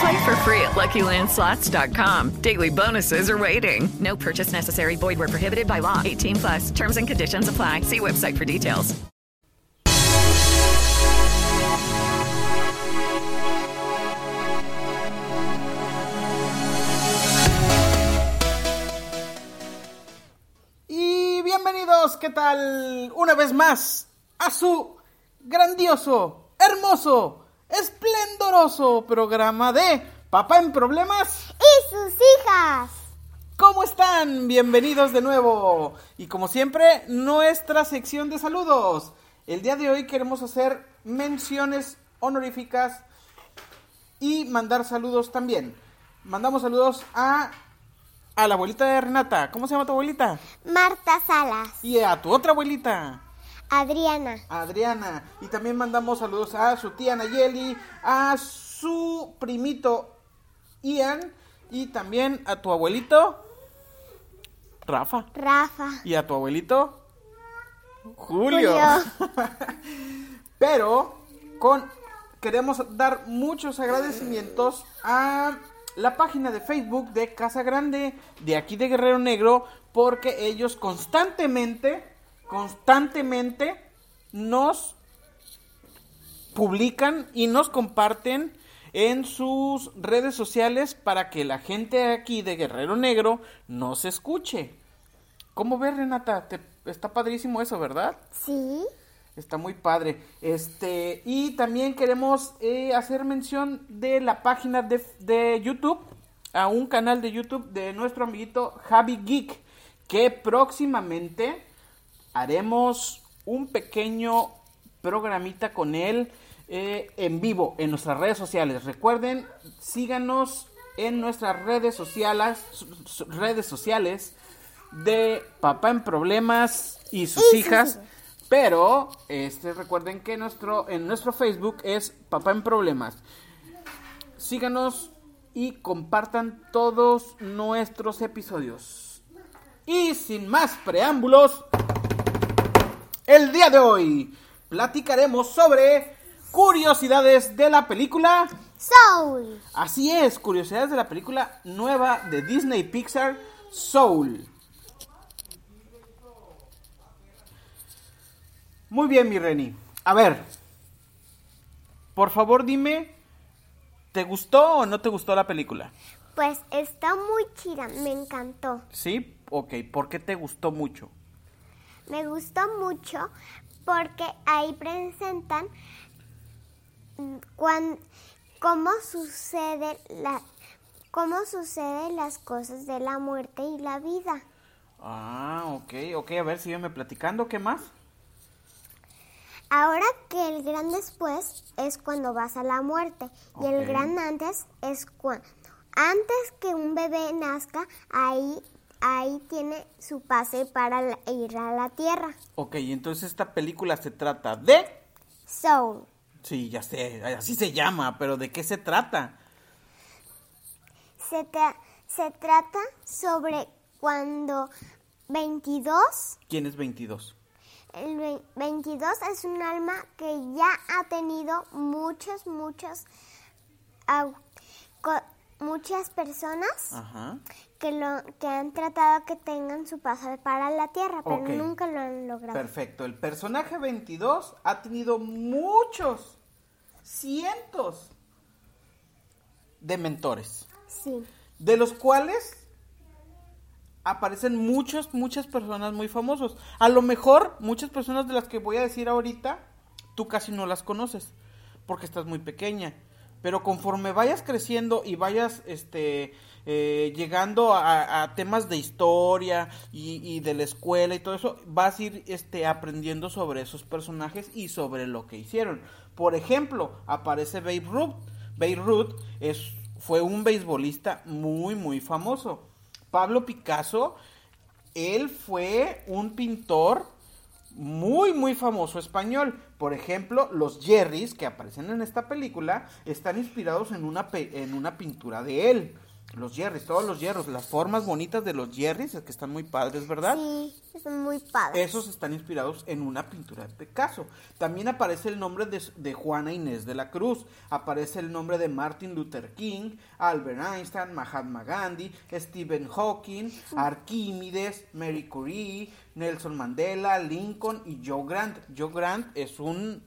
Play for free at LuckyLandSlots.com. Daily bonuses are waiting. No purchase necessary. Void where prohibited by law. 18 plus. Terms and conditions apply. See website for details. Y bienvenidos, ¿qué tal? Una vez más a su grandioso, hermoso, esplendoroso programa de Papá en Problemas. y sus hijas. ¿Cómo están? Bienvenidos de nuevo. Y como siempre, nuestra sección de saludos. El día de hoy queremos hacer menciones honoríficas y mandar saludos también. Mandamos saludos a, a la abuelita de Renata. ¿Cómo se llama tu abuelita? Marta Salas. Y a tu otra abuelita. Adriana. Adriana. Y también mandamos saludos a su tía Nayeli, a su primito Ian y también a tu abuelito Rafa. Rafa. Y a tu abuelito Julio. Pero con queremos dar muchos agradecimientos a la página de Facebook de Casa Grande de aquí de Guerrero Negro porque ellos constantemente constantemente nos publican y nos comparten en sus redes sociales para que la gente aquí de Guerrero Negro nos escuche. ¿Cómo ves, Renata? Te- está padrísimo eso, ¿verdad? Sí. Está muy padre. Este, y también queremos eh, hacer mención de la página de, de YouTube, a un canal de YouTube de nuestro amiguito Javi Geek, que próximamente haremos un pequeño programita con él eh, en vivo en nuestras redes sociales. Recuerden, síganos en nuestras redes sociales, redes sociales de Papá en Problemas y sus hijas. Pero este recuerden que nuestro en nuestro Facebook es Papá en Problemas. Síganos y compartan todos nuestros episodios. Y sin más preámbulos, el día de hoy platicaremos sobre curiosidades de la película. Soul. Así es, curiosidades de la película nueva de Disney Pixar, Soul. Muy bien, mi Reni. A ver, por favor dime, ¿te gustó o no te gustó la película? Pues está muy chida, me encantó. ¿Sí? Ok, ¿por qué te gustó mucho? Me gustó mucho porque ahí presentan cuan- cómo sucede la cómo suceden las cosas de la muerte y la vida. Ah, ok, ok, a ver, sígueme platicando, ¿qué más? Ahora que el gran después es cuando vas a la muerte y el gran antes es cuando antes que un bebé nazca ahí ahí tiene su pase para la- ir a la tierra. Ok, entonces esta película se trata de... Soul. Sí, ya sé, así se llama, pero ¿de qué se trata? Se, tra- se trata sobre cuando 22 ¿Quién es 22? El ve- 22 es un alma que ya ha tenido muchos, muchos, co- muchas personas Ajá. Que, lo, que han tratado que tengan su paso para la Tierra, pero nunca lo han logrado. Perfecto. El personaje 22 ha tenido muchos, cientos de mentores, Sí, de los cuales aparecen muchas, muchas personas muy famosos. A lo mejor muchas personas de las que voy a decir ahorita, tú casi no las conoces, porque estás muy pequeña. Pero conforme vayas creciendo y vayas este, eh, llegando a, temas de historia y, de la escuela y todo eso, vas a ir este, aprendiendo sobre esos personajes y sobre lo que hicieron. Por ejemplo, aparece Babe Ruth. Babe Ruth fue un beisbolista muy, muy famoso. Pablo Picasso, él fue un pintor muy, muy famoso español. Por ejemplo, los Jerrys que aparecen en esta película están inspirados en una pintura de él. Los Jerrys, todos los hierros, las formas bonitas de los Jerrys, que están muy padres, ¿verdad? Sí, es muy padre. Esos están inspirados en una pintura de Picasso. También aparece el nombre de, de Juana Inés de la Cruz. Aparece el nombre de Martin Luther King, Albert Einstein, Mahatma Gandhi, Stephen Hawking, Arquímedes, Mary Curie, Nelson Mandela, Lincoln y Joe Grant. Joe Grant es un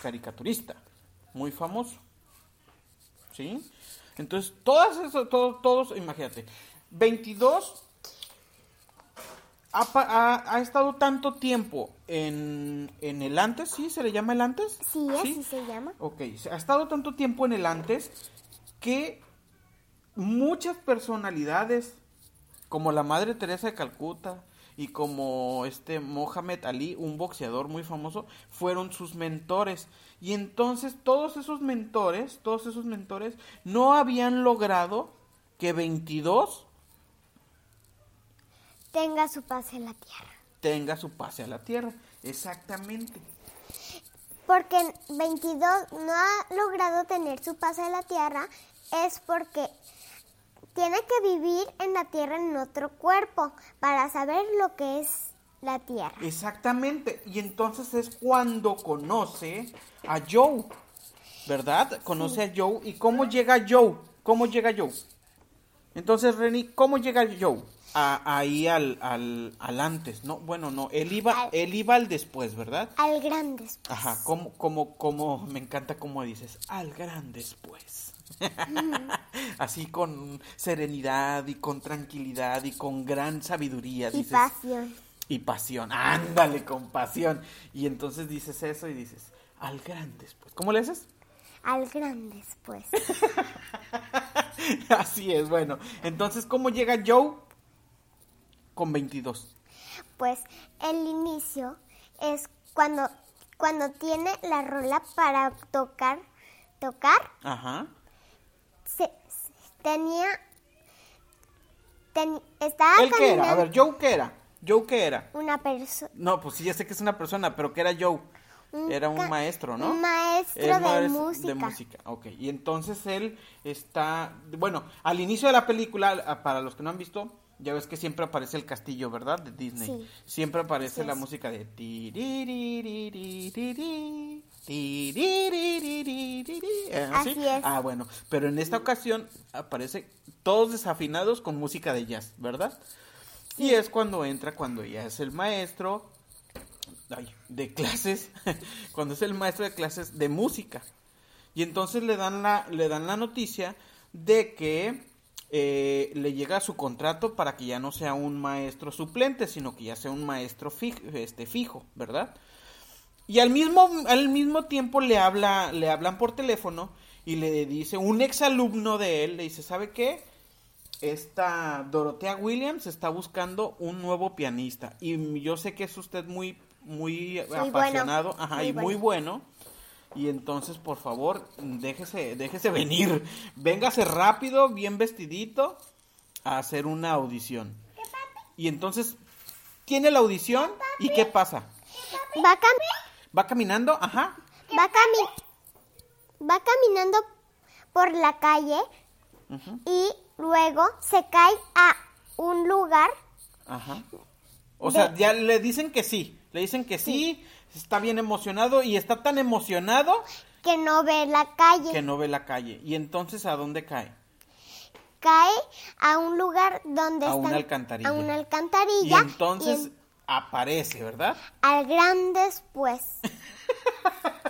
caricaturista muy famoso. ¿Sí? Entonces, todas eso, todos, todos, imagínate, 22 ha, pa- ha- ha estado tanto tiempo en, en el antes, ¿sí? ¿Se le llama el antes? Sí, así se llama. Ok, ha estado tanto tiempo en el antes que muchas personalidades, como la Madre Teresa de Calcuta y como este Mohamed Ali, un boxeador muy famoso, fueron sus mentores. Y entonces todos esos mentores, todos esos mentores no habían logrado que 22 Tenga su paz en la tierra. tenga su pase a la tierra. Exactamente. Porque 22 no ha logrado tener su paz en la tierra es porque tiene que vivir en la tierra en otro cuerpo para saber lo que es la tierra. Exactamente. Y entonces es cuando conoce a Joe. ¿Verdad? Conoce a Joe. ¿Y cómo llega Joe? ¿Cómo llega Joe? Entonces, Reni, ¿cómo llega Joe? A- ahí al, al, al antes, ¿no? Bueno, no, él iba, Al- él iba al después, ¿verdad? Al gran después. Ajá, como, como, como, me encanta cómo dices, al gran después. Así con serenidad y con tranquilidad y con gran sabiduría. Y dices, pasión. Y pasión. Ándale, con pasión. Y entonces dices eso y dices, al gran después. ¿Cómo le haces? Al gran después. Así es, bueno. Entonces, ¿cómo llega Joe? Con 22. Pues el inicio es cuando, cuando tiene la rola para tocar, tocar, Ajá. se, se- tenía, ten- estaba ¿Él qué era? A ver, ¿Joe qué era? ¿Joe qué era? Una persona. No, pues sí, ya sé que es una persona, pero ¿qué era Joe? Era un maestro, ¿no? Un maestro, de, música. de música. ok. Y entonces él está, bueno, al inicio de la película, para los que no han visto, ya ves que siempre aparece el castillo, ¿verdad? De Disney. Sí. Siempre aparece la música de... Así es. Ah, bueno. Pero en esta ocasión aparece todos desafinados con música de jazz, ¿verdad? Y es cuando entra, cuando ya es el maestro ay, de clases, cuando es el maestro de clases de música. Y entonces le dan la, le dan la noticia de que eh, le llega su contrato para que ya no sea un maestro suplente, sino que ya sea un maestro fijo, este, fijo ¿verdad? Y al mismo, al mismo tiempo le habla, le hablan por teléfono y le dice, un exalumno de él, le dice, ¿sabe qué? Esta Dorotea Williams está buscando un nuevo pianista. Y yo sé que es usted muy, muy apasionado, ajá, muy y muy bueno. Y entonces, por favor, déjese, déjese venir. Véngase rápido, bien vestidito, a hacer una audición. Y entonces, tiene la audición, ¿y qué pasa? va, cami- Va caminando, ajá, va, cami- va caminando por la calle y luego se cae a un lugar ajá. O sea, ya le dicen que sí, le dicen que sí, está bien emocionado y está tan emocionado que no ve la calle. que no ve la calle. Y entonces, ¿a dónde cae? Cae a un lugar donde A están- una alcantarilla. A una Y alcantarilla. entonces y en- aparece, ¿verdad? al gran después.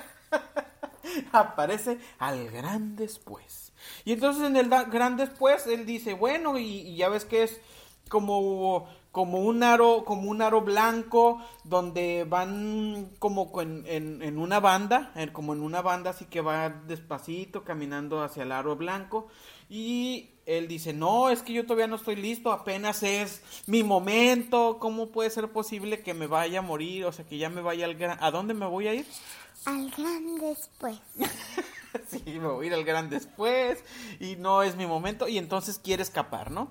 aparece al gran después. Y entonces en el gran después él dice, bueno, y, y ya ves que es como como un aro como un aro blanco donde van como en, en, en una banda en- como en una banda así que va despacito caminando hacia el aro blanco. Y él dice no es que yo todavía no estoy listo apenas es mi momento cómo puede ser posible que me vaya a morir o sea que ya me vaya al gran a dónde me voy a ir Al gran después. sí me voy a ir al gran después y no es mi momento y entonces quiere escapar no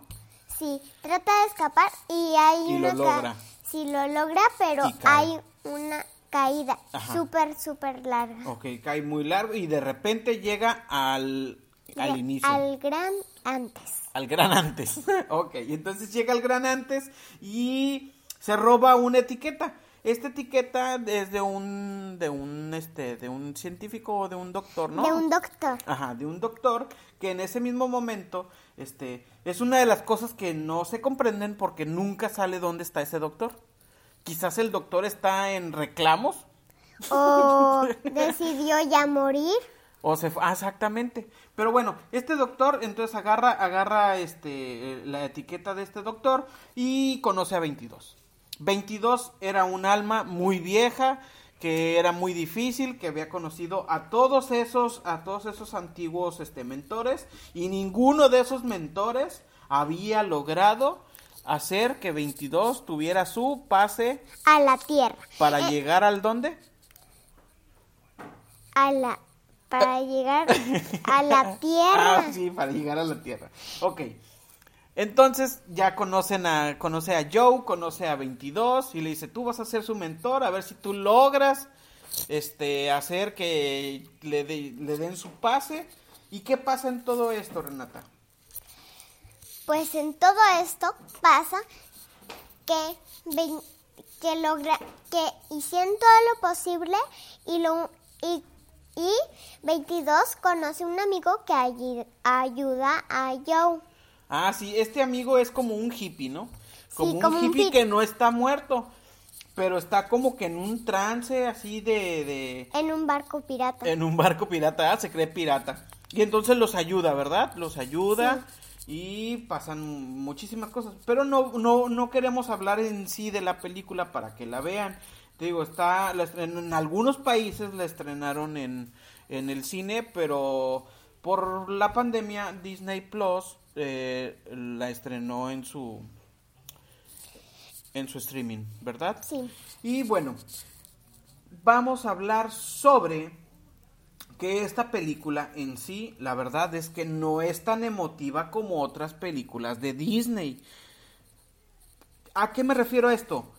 Sí, trata de escapar y hay Y una lo logra. Sí, lo logra, pero hay una caída súper, súper larga. Ok, cae muy largo y de repente llega al, al inicio. Al... Al gran antes. gran antes. ok, entonces llega al gran antes y se roba una etiqueta. Esta etiqueta es de un, de un, este, de un científico o de un doctor, ¿no? De un doctor. Ajá, de un doctor que en ese mismo momento, este, es una de las cosas que no se comprenden porque nunca sale dónde está ese doctor. Quizás el doctor está en reclamos O decidió ya morir. O se ah, exactamente. Pero bueno, este doctor entonces agarra, agarra este, eh, la etiqueta de este doctor y conoce a 22. 22 era un alma muy vieja, que era muy difícil, que había conocido a todos esos, a todos esos antiguos este, mentores y ninguno de esos mentores había logrado hacer que 22 tuviera su pase A la tierra. para Eh, llegar al dónde? A la. Para llegar a la tierra. Ah, sí, para llegar a la Tierra. Ok. Entonces ya conocen a, conoce a Joe, conoce a 22 y le dice, tú vas a ser su mentor, a ver si tú logras este, hacer que le, de- le den su pase. ¿Y qué pasa en todo esto, Renata? Pues en todo esto pasa que, que logra que hicieron todo lo posible y lo y, y 22 conoce un amigo que ayuda a Joe. Ah, sí, este amigo es como un hippie, ¿no? Como un como un hippie que no está muerto, pero está como que en un trance así de... de En un barco pirata. En un barco pirata, ah, se cree pirata. Y entonces los ayuda, ¿verdad? Los ayuda y pasan muchísimas cosas. Pero no, no, no queremos hablar en sí de la película para que la vean. Te digo, está, en algunos países la estrenaron en, en el cine, pero por la pandemia Disney Plus eh, la estrenó en su en su streaming, ¿verdad? Sí. Y bueno, vamos a hablar sobre que esta película en sí, la verdad es que no es tan emotiva como otras películas de Disney. ¿A qué me refiero a esto?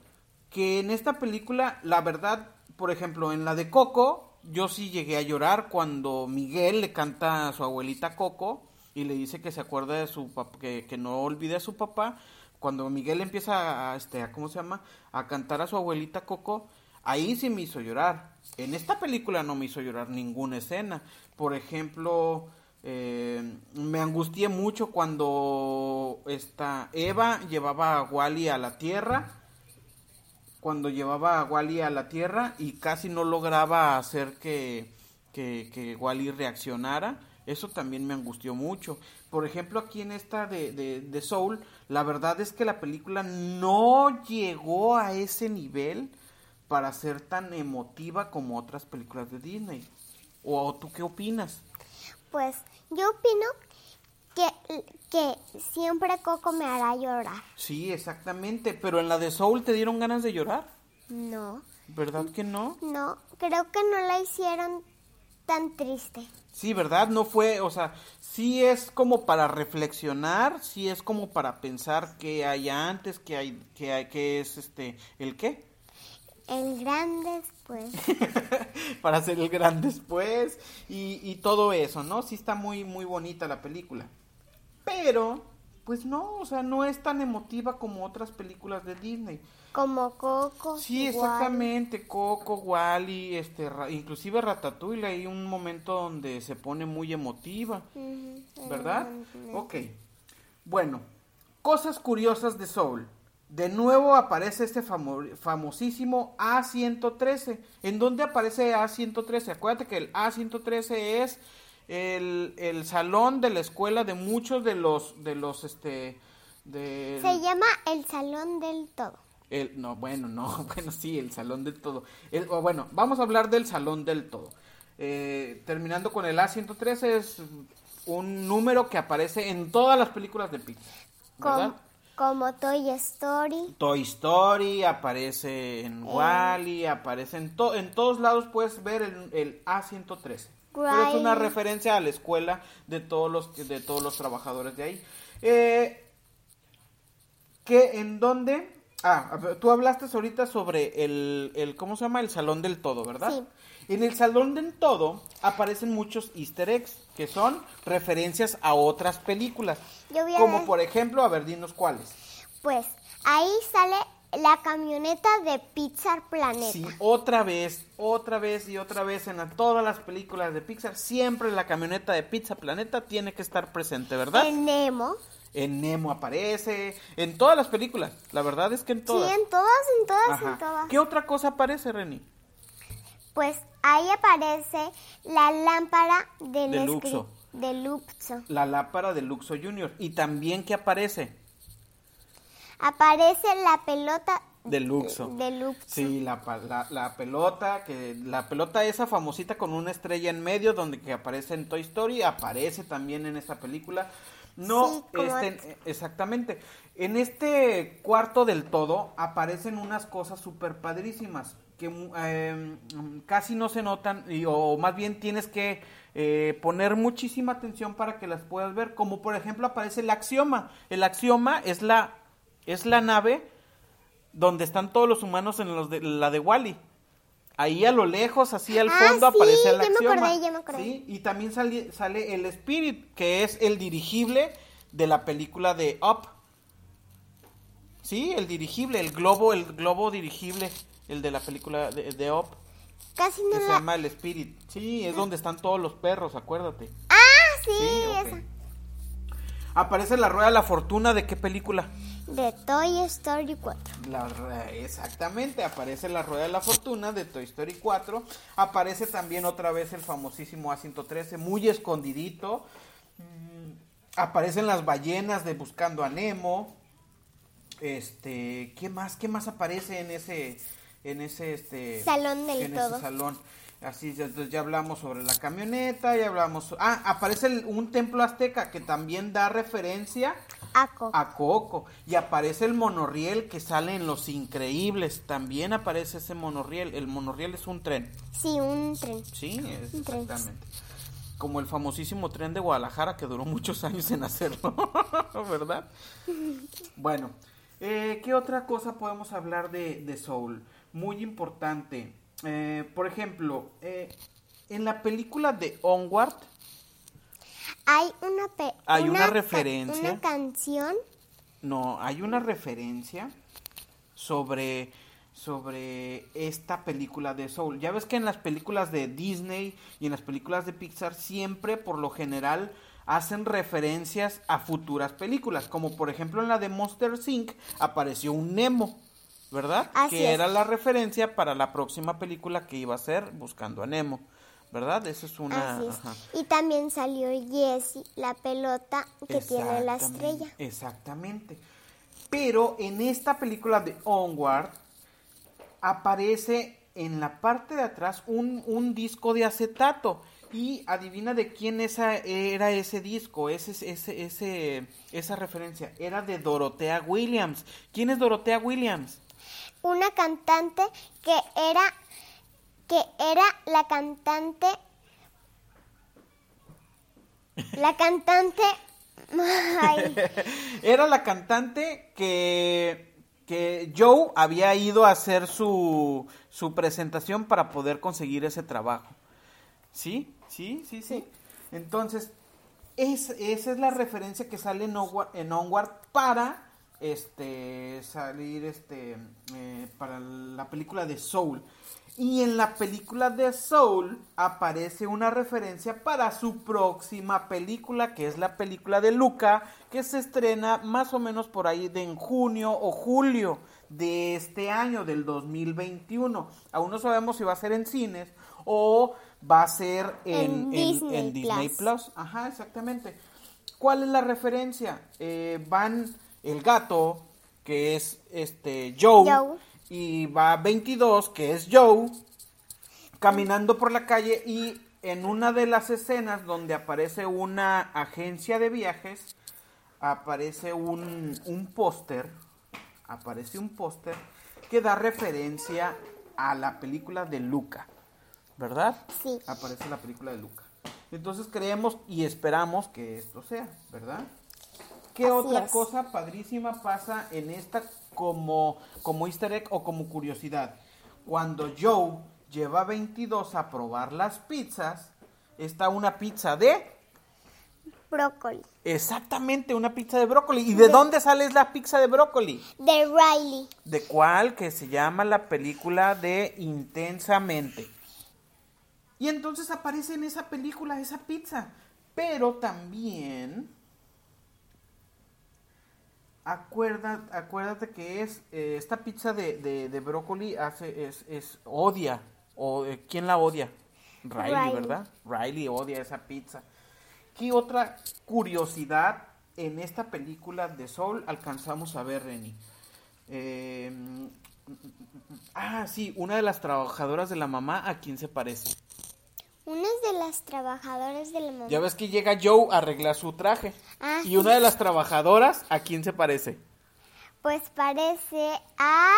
Que en esta película, la verdad, por ejemplo, en la de Coco, yo sí llegué a llorar cuando Miguel le canta a su abuelita Coco y le dice que se acuerda de su papá, que, que no olvide a su papá. Cuando Miguel empieza a, este, a, ¿cómo se llama? A cantar a su abuelita Coco, ahí sí me hizo llorar. En esta película no me hizo llorar ninguna escena. Por ejemplo, eh, me angustié mucho cuando esta Eva llevaba a Wally a la tierra. Cuando llevaba a Wally a la tierra y casi no lograba hacer que, que, que Wally reaccionara. Eso también me angustió mucho. Por ejemplo, aquí en esta de, de, de Soul, la verdad es que la película no llegó a ese nivel para ser tan emotiva como otras películas de Disney. ¿O tú qué opinas? Pues yo opino que, que siempre Coco me hará llorar. Sí, exactamente. Pero en la de Soul te dieron ganas de llorar. No, ¿Verdad que no? no, creo que no la hicieron tan triste. Sí, ¿verdad? No fue, o sea, sí es como para reflexionar, sí es como para pensar qué hay antes, qué hay, qué hay, qué es este, el qué, El gran después. para hacer el gran después y, y todo eso, ¿no? Sí está muy, muy bonita la película. Pero, pues no, o sea, no es tan emotiva como otras películas de Disney. Como Coco. Sí, exactamente, Coco, Wally, este, Ra- inclusive Ratatouille, hay un momento donde se pone muy emotiva. ¿Verdad? evidentemente. Ok. Bueno, cosas curiosas de Soul. De nuevo aparece este famo- famosísimo A113. ¿En dónde aparece A113? Acuérdate que el A113 es el, el salón de la escuela de muchos de los, de los, este, del- Se llama El Salón del Todo. El, no, bueno, no, bueno, sí, el salón del todo. El- bueno, vamos a hablar del salón del todo. Eh, terminando con el A113 es un número que aparece en todas las películas de Pixar. ¿verdad? Como, como Toy Story. Toy Story, aparece en Wally, aparece en, to- en todos lados puedes ver el, el A113. Pero es una referencia a la escuela de todos los de todos los trabajadores de ahí. Eh, que en dónde Ah, tú hablaste ahorita sobre el, el ¿cómo se llama? El salón del todo, ¿verdad? Sí. En el salón del todo aparecen muchos easter eggs que son referencias a otras películas. Yo voy a Como ver. por ejemplo, a ver, dinos cuáles. Pues ahí sale la camioneta de Pixar Planet. Sí, otra vez, otra vez y otra vez en la- todas las películas de Pixar, siempre la camioneta de Pizza Planeta tiene que estar presente, ¿verdad? En Nemo. En Nemo aparece, en todas las películas, la verdad es que en todas. Sí, en todas, en todas, Ajá. en todas. ¿Qué otra cosa aparece, Reni? Pues ahí aparece la lámpara del De Luxo. de Luxo. La lámpara de Luxo Junior. Y también que aparece Aparece la pelota de Luxo. de Luxo. Sí, la, pa- la, la pelota, que la pelota esa famosita con una estrella en medio donde que aparece en Toy Story, aparece también en esta película. No, Sí, este, exactamente. En este cuarto del todo aparecen unas cosas súper padrísimas que eh, casi no se notan y, o más bien tienes que eh, poner muchísima atención para que las puedas ver. Como por ejemplo aparece el axioma. El axioma es la es la nave donde están todos los humanos en los de, la de Wally. Ahí a lo lejos, así al Ah, fondo sí, aparece el me axioma. acordé, ya me acordé. Sí, y también sale, sale el Spirit, que es el dirigible de la película de Up. Sí, el dirigible, el globo, el globo dirigible, el de la película de, de Up, Casi no que se la... llama el Spirit. Sí, es donde están todos los perros, acuérdate. Ah, sí, Sí, esa. Aparece la rueda de la fortuna, ¿de qué película? De Toy Story 4. La re- exactamente, aparece la rueda de la fortuna de Toy Story 4. Aparece también otra vez el famosísimo A113, muy escondidito. Mm, aparecen las ballenas de Buscando a Nemo. Este, ¿qué más? ¿Qué más aparece en ese en ese este Salón del en todo. ese salón? Así ya, entonces ya hablamos sobre la camioneta, ya hablamos Ah, aparece el- un templo azteca que también da referencia Aco. a Coco. Y aparece el monorriel que sale en Los Increíbles. También aparece ese monorriel. El monorriel es un tren. Sí, un tren. Sí, es Un tren. exactamente. Como el famosísimo tren de Guadalajara que duró muchos años en hacerlo. ¿Verdad? Bueno, eh, ¿qué otra cosa podemos hablar de, de Soul? Muy importante. Eh, por ejemplo, eh, en la película de Onward, Hay una, pe- Hay una referencia. Una canción. No, hay una referencia sobre sobre esta película de Soul. Ya ves que en las películas de Disney y en las películas de Pixar siempre por lo general hacen referencias a futuras películas, como por ejemplo en la de Monster Inc apareció un Nemo, ¿verdad? Así que es. era la referencia para la próxima película que iba a ser Buscando a Nemo, ¿verdad? Esa es una Así es. ajá. Y también salió Jessie, la pelota que tiene la estrella. Exactamente. Pero en esta película de Onward aparece en la parte de atrás un, un disco de acetato. Y adivina de quién esa, era ese disco, ese, ese, ese, esa referencia. Era de Dorothea Williams. ¿Quién es Dorothea Williams? Una cantante que era que era la cantante la cantante ay, Era la cantante que, que Joe había ido a hacer su, su presentación para poder conseguir ese trabajo. ¿Sí? ¿Sí? ¿Sí? Sí. Entonces, es, esa es la referencia que sale en Onward, en Onward para este salir este eh, para la película de Soul. Y en la película de Soul aparece una referencia para su próxima película, que es la película de Luca, que se estrena más o menos por ahí de en junio o julio de este año, del 2021. Aún no sabemos si va a ser en cines o va a ser en, En en- Disney en Disney Plus. Plus. Ajá, exactamente. ¿Cuál es la referencia? Eh, van el gato, que es este Joe, Joe. Y va 22, que es Joe, caminando por la calle y en una de las escenas donde aparece una agencia de viajes, aparece un, un póster, aparece un póster que da referencia a la película de Luca, ¿verdad? Sí. Aparece la película de Luca. Entonces creemos y esperamos que esto sea, ¿verdad? ¿Qué Así otra es. cosa padrísima pasa en esta como, como easter egg o como curiosidad? Cuando Joe lleva 22 a probar las pizzas, está una pizza de... Brócoli. Exactamente, una pizza de brócoli. ¿Y de dónde sale la pizza de brócoli? De Riley. ¿De cuál? Que se llama la película de Intensamente. Y entonces aparece en esa película esa pizza. Pero también... Acuerda, acuérdate que es eh, esta pizza de, de, de brócoli hace es, es odia o eh, quién la odia Riley, Riley. verdad Riley odia esa pizza ¿Qué otra curiosidad en esta película de Soul alcanzamos a ver, Reni? Eh, ah, sí, una de las trabajadoras de la mamá, ¿a quién se parece? Una es de las trabajadoras de la mamá. Ya ves que llega Joe a arreglar su traje. Ah, y sí. una de las trabajadoras, ¿a quién se parece? Pues parece a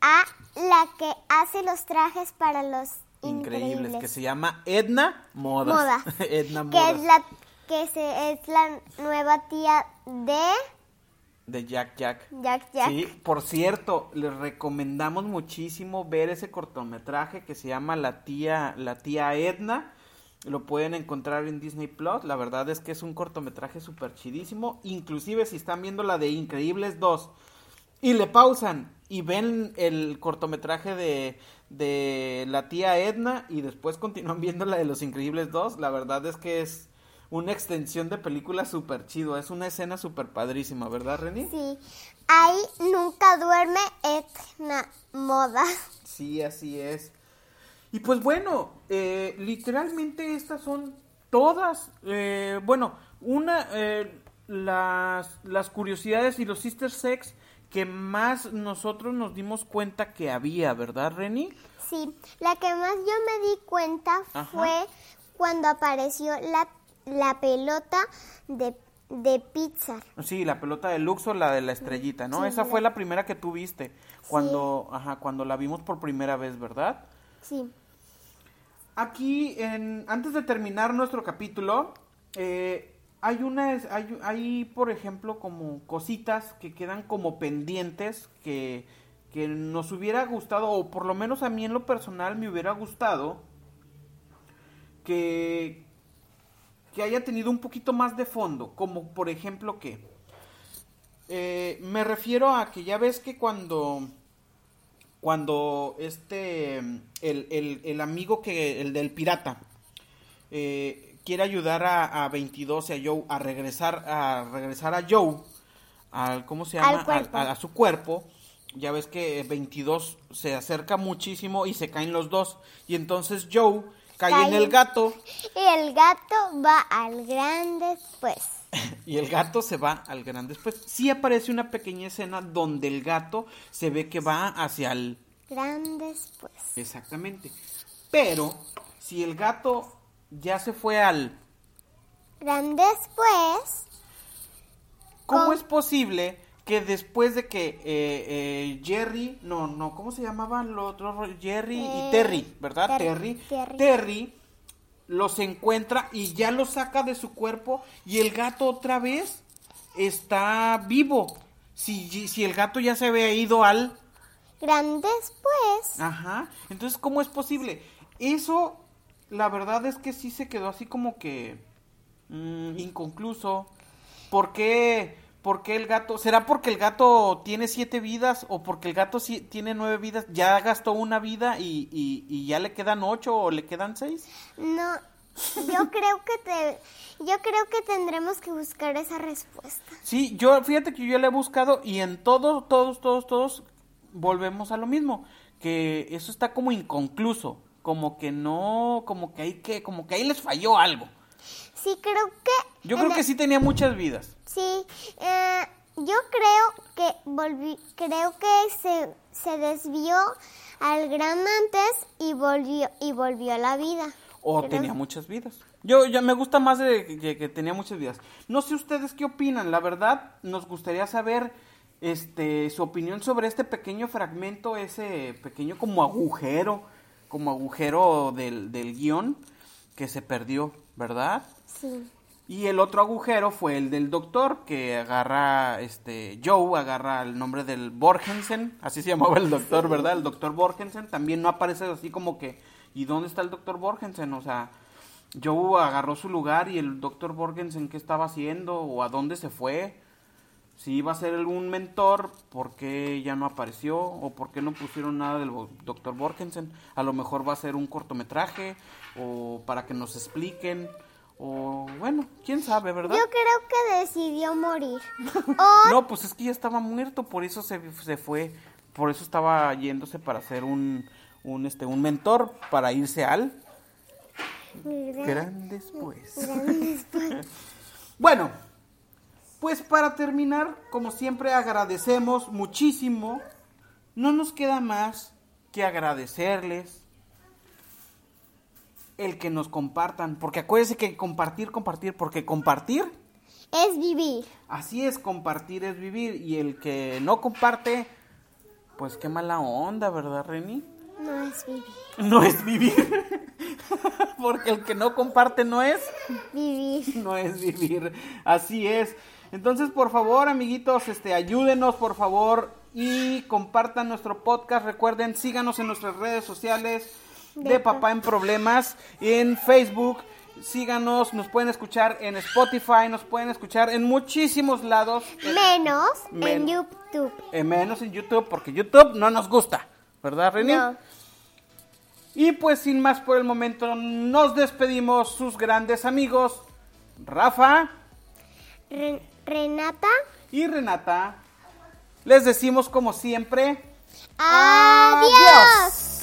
a la que hace los trajes para los Increíbles, increíbles. que se llama Edna Modas. Modas. Edna que Modas. es la que se, es la nueva tía de De Jack Jack. Jack Jack. Sí, por cierto, les recomendamos muchísimo ver ese cortometraje que se llama La tía, la tía Edna. Lo pueden encontrar en Disney Plus. La verdad es que es un cortometraje súper chidísimo. Inclusive si están viendo la de Increíbles 2 y le pausan y ven el cortometraje de, de la tía Edna y después continúan viendo la de Los Increíbles 2, la verdad es que es una extensión de película súper chido. Es una escena súper padrísima, ¿verdad, Reni? Sí. Ahí nunca duerme Etna Moda. Sí, así es. Y pues bueno, eh, literalmente estas son todas, eh, bueno, una, eh, las, las curiosidades y los sister sex que más nosotros nos dimos cuenta que había, ¿verdad, Reni? Sí, la que más yo me di cuenta Ajá. fue cuando apareció la, la pelota de, de pizza. Sí, la pelota de Luxo, la de la estrellita, ¿no? Sí, Esa la- fue la primera que tú viste cuando, ajá, cuando la vimos por primera vez, ¿verdad? Sí. Aquí, en, antes de terminar nuestro capítulo, eh, hay una, hay, hay, por ejemplo, como cositas que quedan como pendientes que, que nos hubiera gustado, o por lo menos a mí en lo personal me hubiera gustado que, que haya tenido un poquito más de fondo, como por ejemplo que eh, me refiero a que ya ves que cuando cuando este el, el, el amigo que el del pirata eh, quiere ayudar a, a 22 y a Joe a regresar a regresar a Joe al cómo se llama a, a su cuerpo ya ves que 22 se acerca muchísimo y se caen los dos. Y entonces Joe cae en el gato Y el gato va al gran después. y el gato se va al gran después. Sí aparece una pequeña escena donde el gato se ve que va hacia el... Gran después. Exactamente. Pero si el gato ya se fue al... Gran después. ¿Cómo ¿Cómo? es posible que después de que eh, eh, Jerry, no, no, ¿cómo se llamaban los otros? Jerry y Eh, Terry, ¿verdad? Terry, Terry. Terry. Terry los encuentra y ya los saca de su cuerpo y el gato otra vez está vivo. Si, si el gato ya se había ido al... Gran después. Ajá. Entonces, ¿cómo es posible? Eso, la verdad es que sí se quedó así como que mm, inconcluso. ¿Por qué, por qué el gato? ¿Será porque el gato tiene siete vidas o porque el gato sí tiene nueve vidas? Ya gastó una vida y, y, y ya le quedan ocho o le quedan seis. No, yo creo que te, yo creo que tendremos que buscar esa respuesta. Sí, yo, fíjate que yo le he buscado y en todos, todos, todos, todos volvemos a lo mismo, que eso está como inconcluso, como que no, como que hay que, como que ahí les falló algo. Sí, creo que Yo creo que sí tenía muchas vidas. Sí, eh, yo creo que volví, creo que se, se desvió al gran antes y volvió y volvió a la vida. O tenía muchas vidas. Yo ya me gusta más de que, que tenía muchas vidas. No sé ustedes qué opinan. La verdad, nos gustaría saber este su opinión sobre este pequeño fragmento, ese pequeño como agujero, como agujero del, del guion que se perdió, ¿verdad? Sí. Y el otro agujero fue el del doctor, que agarra, este, Joe agarra el nombre del Borgensen, así se llamaba el doctor, ¿verdad? El doctor Borgensen, también no aparece así como que, ¿y dónde está el doctor Borgensen? O sea, Joe agarró su lugar y el doctor Borgensen, ¿qué estaba haciendo? ¿O a dónde se fue? Si iba a ser algún mentor, ¿por qué ya no apareció? ¿O por qué no pusieron nada del doctor Borgensen? A lo mejor va a ser un cortometraje, o para que nos expliquen, o bueno, quién sabe, ¿verdad? Yo creo que decidió morir. O No, pues es que ya estaba muerto, por eso se, se fue, por eso estaba yéndose para ser un, un, este, un mentor, para irse al gran después. Bueno, pues para terminar, como siempre agradecemos muchísimo, no nos queda más que agradecerles el que nos compartan, porque acuérdense que compartir, compartir, porque compartir es vivir. Así es, compartir es vivir. Y el que no comparte, pues qué mala onda, ¿verdad, Reni? No es vivir. No es vivir. Porque el que no comparte no es, Vivir. no es vivir. Así es. Entonces, por favor, amiguitos, este, ayúdenos, por favor, y compartan nuestro podcast. Recuerden, síganos en nuestras redes sociales de Papá en Problemas, en Facebook. Síganos, nos pueden escuchar en Spotify, nos pueden escuchar en muchísimos lados. Menos en YouTube. Eh, menos en YouTube, porque YouTube no nos gusta, ¿verdad, Reni? No. Y pues sin más por el momento, nos despedimos sus grandes amigos, Rafa Re- Renata. y Renata. Les decimos como siempre, Adiós.